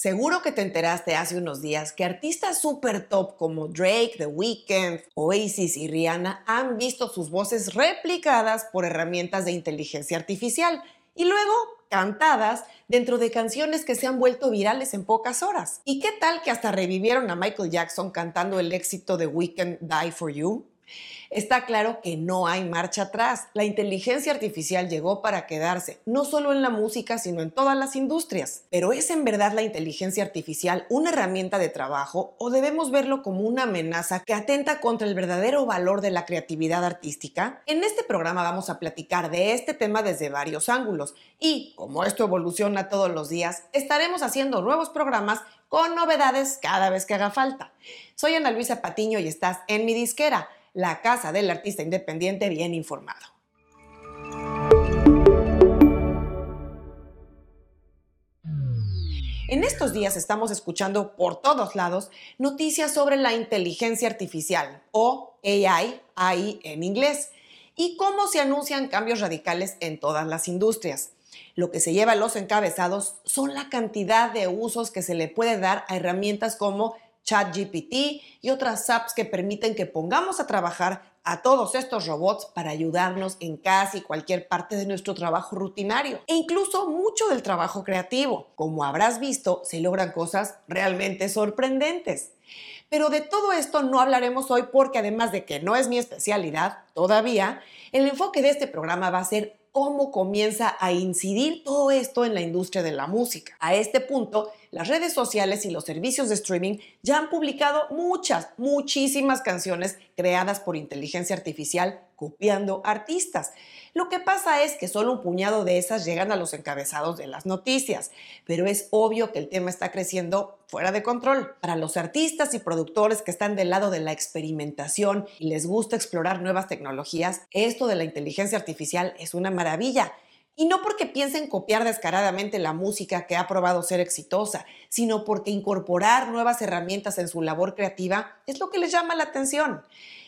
Seguro que te enteraste hace unos días que artistas super top como Drake, The Weeknd, Oasis y Rihanna han visto sus voces replicadas por herramientas de inteligencia artificial y luego cantadas dentro de canciones que se han vuelto virales en pocas horas. ¿Y qué tal que hasta revivieron a Michael Jackson cantando el éxito de Weeknd Die For You? Está claro que no hay marcha atrás. La inteligencia artificial llegó para quedarse, no solo en la música, sino en todas las industrias. Pero ¿es en verdad la inteligencia artificial una herramienta de trabajo o debemos verlo como una amenaza que atenta contra el verdadero valor de la creatividad artística? En este programa vamos a platicar de este tema desde varios ángulos y, como esto evoluciona todos los días, estaremos haciendo nuevos programas con novedades cada vez que haga falta. Soy Ana Luisa Patiño y estás en mi disquera la casa del artista independiente bien informado. En estos días estamos escuchando por todos lados noticias sobre la inteligencia artificial o AI, AI en inglés, y cómo se anuncian cambios radicales en todas las industrias. Lo que se lleva a los encabezados son la cantidad de usos que se le puede dar a herramientas como ChatGPT y otras apps que permiten que pongamos a trabajar a todos estos robots para ayudarnos en casi cualquier parte de nuestro trabajo rutinario e incluso mucho del trabajo creativo. Como habrás visto, se logran cosas realmente sorprendentes. Pero de todo esto no hablaremos hoy porque además de que no es mi especialidad todavía, el enfoque de este programa va a ser cómo comienza a incidir todo esto en la industria de la música. A este punto, las redes sociales y los servicios de streaming ya han publicado muchas, muchísimas canciones creadas por inteligencia artificial copiando artistas. Lo que pasa es que solo un puñado de esas llegan a los encabezados de las noticias, pero es obvio que el tema está creciendo fuera de control. Para los artistas y productores que están del lado de la experimentación y les gusta explorar nuevas tecnologías, esto de la inteligencia artificial es una maravilla. Y no porque piensen copiar descaradamente la música que ha probado ser exitosa, sino porque incorporar nuevas herramientas en su labor creativa es lo que les llama la atención.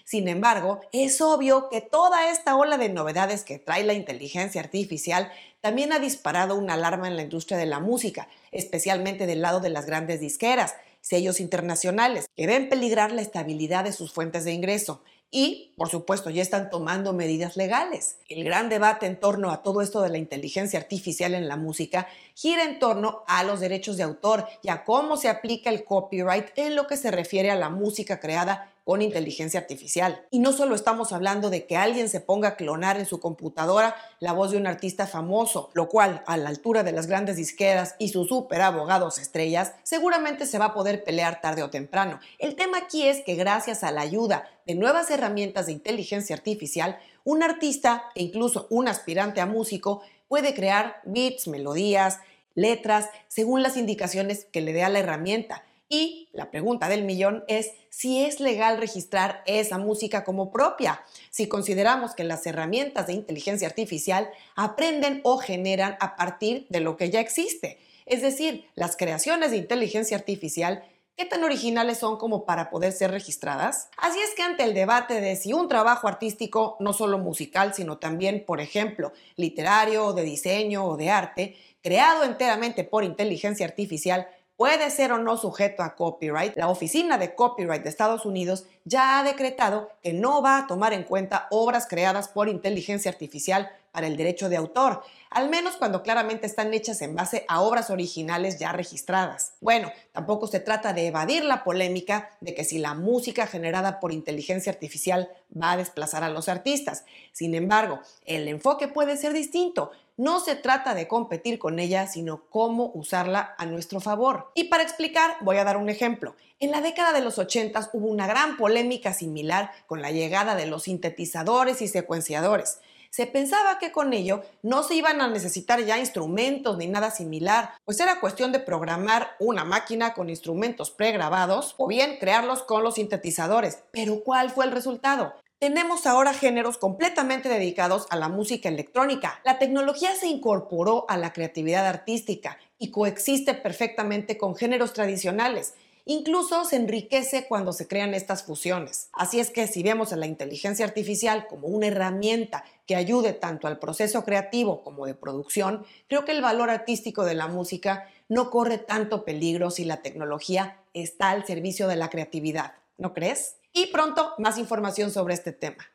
Sin embargo, es obvio que toda esta ola de novedades que trae la inteligencia artificial también ha disparado una alarma en la industria de la música, especialmente del lado de las grandes disqueras, sellos internacionales, que ven peligrar la estabilidad de sus fuentes de ingreso y, por supuesto, ya están tomando medidas legales. El gran debate en torno a todo esto de la inteligencia artificial en la música gira en torno a los derechos de autor y a cómo se aplica el copyright en lo que se refiere a la música creada con inteligencia artificial. Y no solo estamos hablando de que alguien se ponga a clonar en su computadora la voz de un artista famoso, lo cual a la altura de las grandes disqueras y sus super abogados estrellas, seguramente se va a poder pelear tarde o temprano. El tema aquí es que gracias a la ayuda de nuevas herramientas de inteligencia artificial, un artista e incluso un aspirante a músico puede crear beats, melodías, letras, según las indicaciones que le dé a la herramienta y la pregunta del millón es si es legal registrar esa música como propia, si consideramos que las herramientas de inteligencia artificial aprenden o generan a partir de lo que ya existe. Es decir, las creaciones de inteligencia artificial ¿Qué tan originales son como para poder ser registradas? Así es que ante el debate de si un trabajo artístico, no solo musical, sino también, por ejemplo, literario, de diseño o de arte, creado enteramente por inteligencia artificial, puede ser o no sujeto a copyright, la Oficina de Copyright de Estados Unidos ya ha decretado que no va a tomar en cuenta obras creadas por inteligencia artificial para el derecho de autor, al menos cuando claramente están hechas en base a obras originales ya registradas. Bueno, tampoco se trata de evadir la polémica de que si la música generada por inteligencia artificial va a desplazar a los artistas. Sin embargo, el enfoque puede ser distinto. No se trata de competir con ella, sino cómo usarla a nuestro favor. Y para explicar, voy a dar un ejemplo. En la década de los 80 hubo una gran polémica similar con la llegada de los sintetizadores y secuenciadores. Se pensaba que con ello no se iban a necesitar ya instrumentos ni nada similar, pues era cuestión de programar una máquina con instrumentos pregrabados o bien crearlos con los sintetizadores. Pero ¿cuál fue el resultado? Tenemos ahora géneros completamente dedicados a la música electrónica. La tecnología se incorporó a la creatividad artística y coexiste perfectamente con géneros tradicionales. Incluso se enriquece cuando se crean estas fusiones. Así es que si vemos a la inteligencia artificial como una herramienta que ayude tanto al proceso creativo como de producción, creo que el valor artístico de la música no corre tanto peligro si la tecnología está al servicio de la creatividad, ¿no crees? Y pronto más información sobre este tema.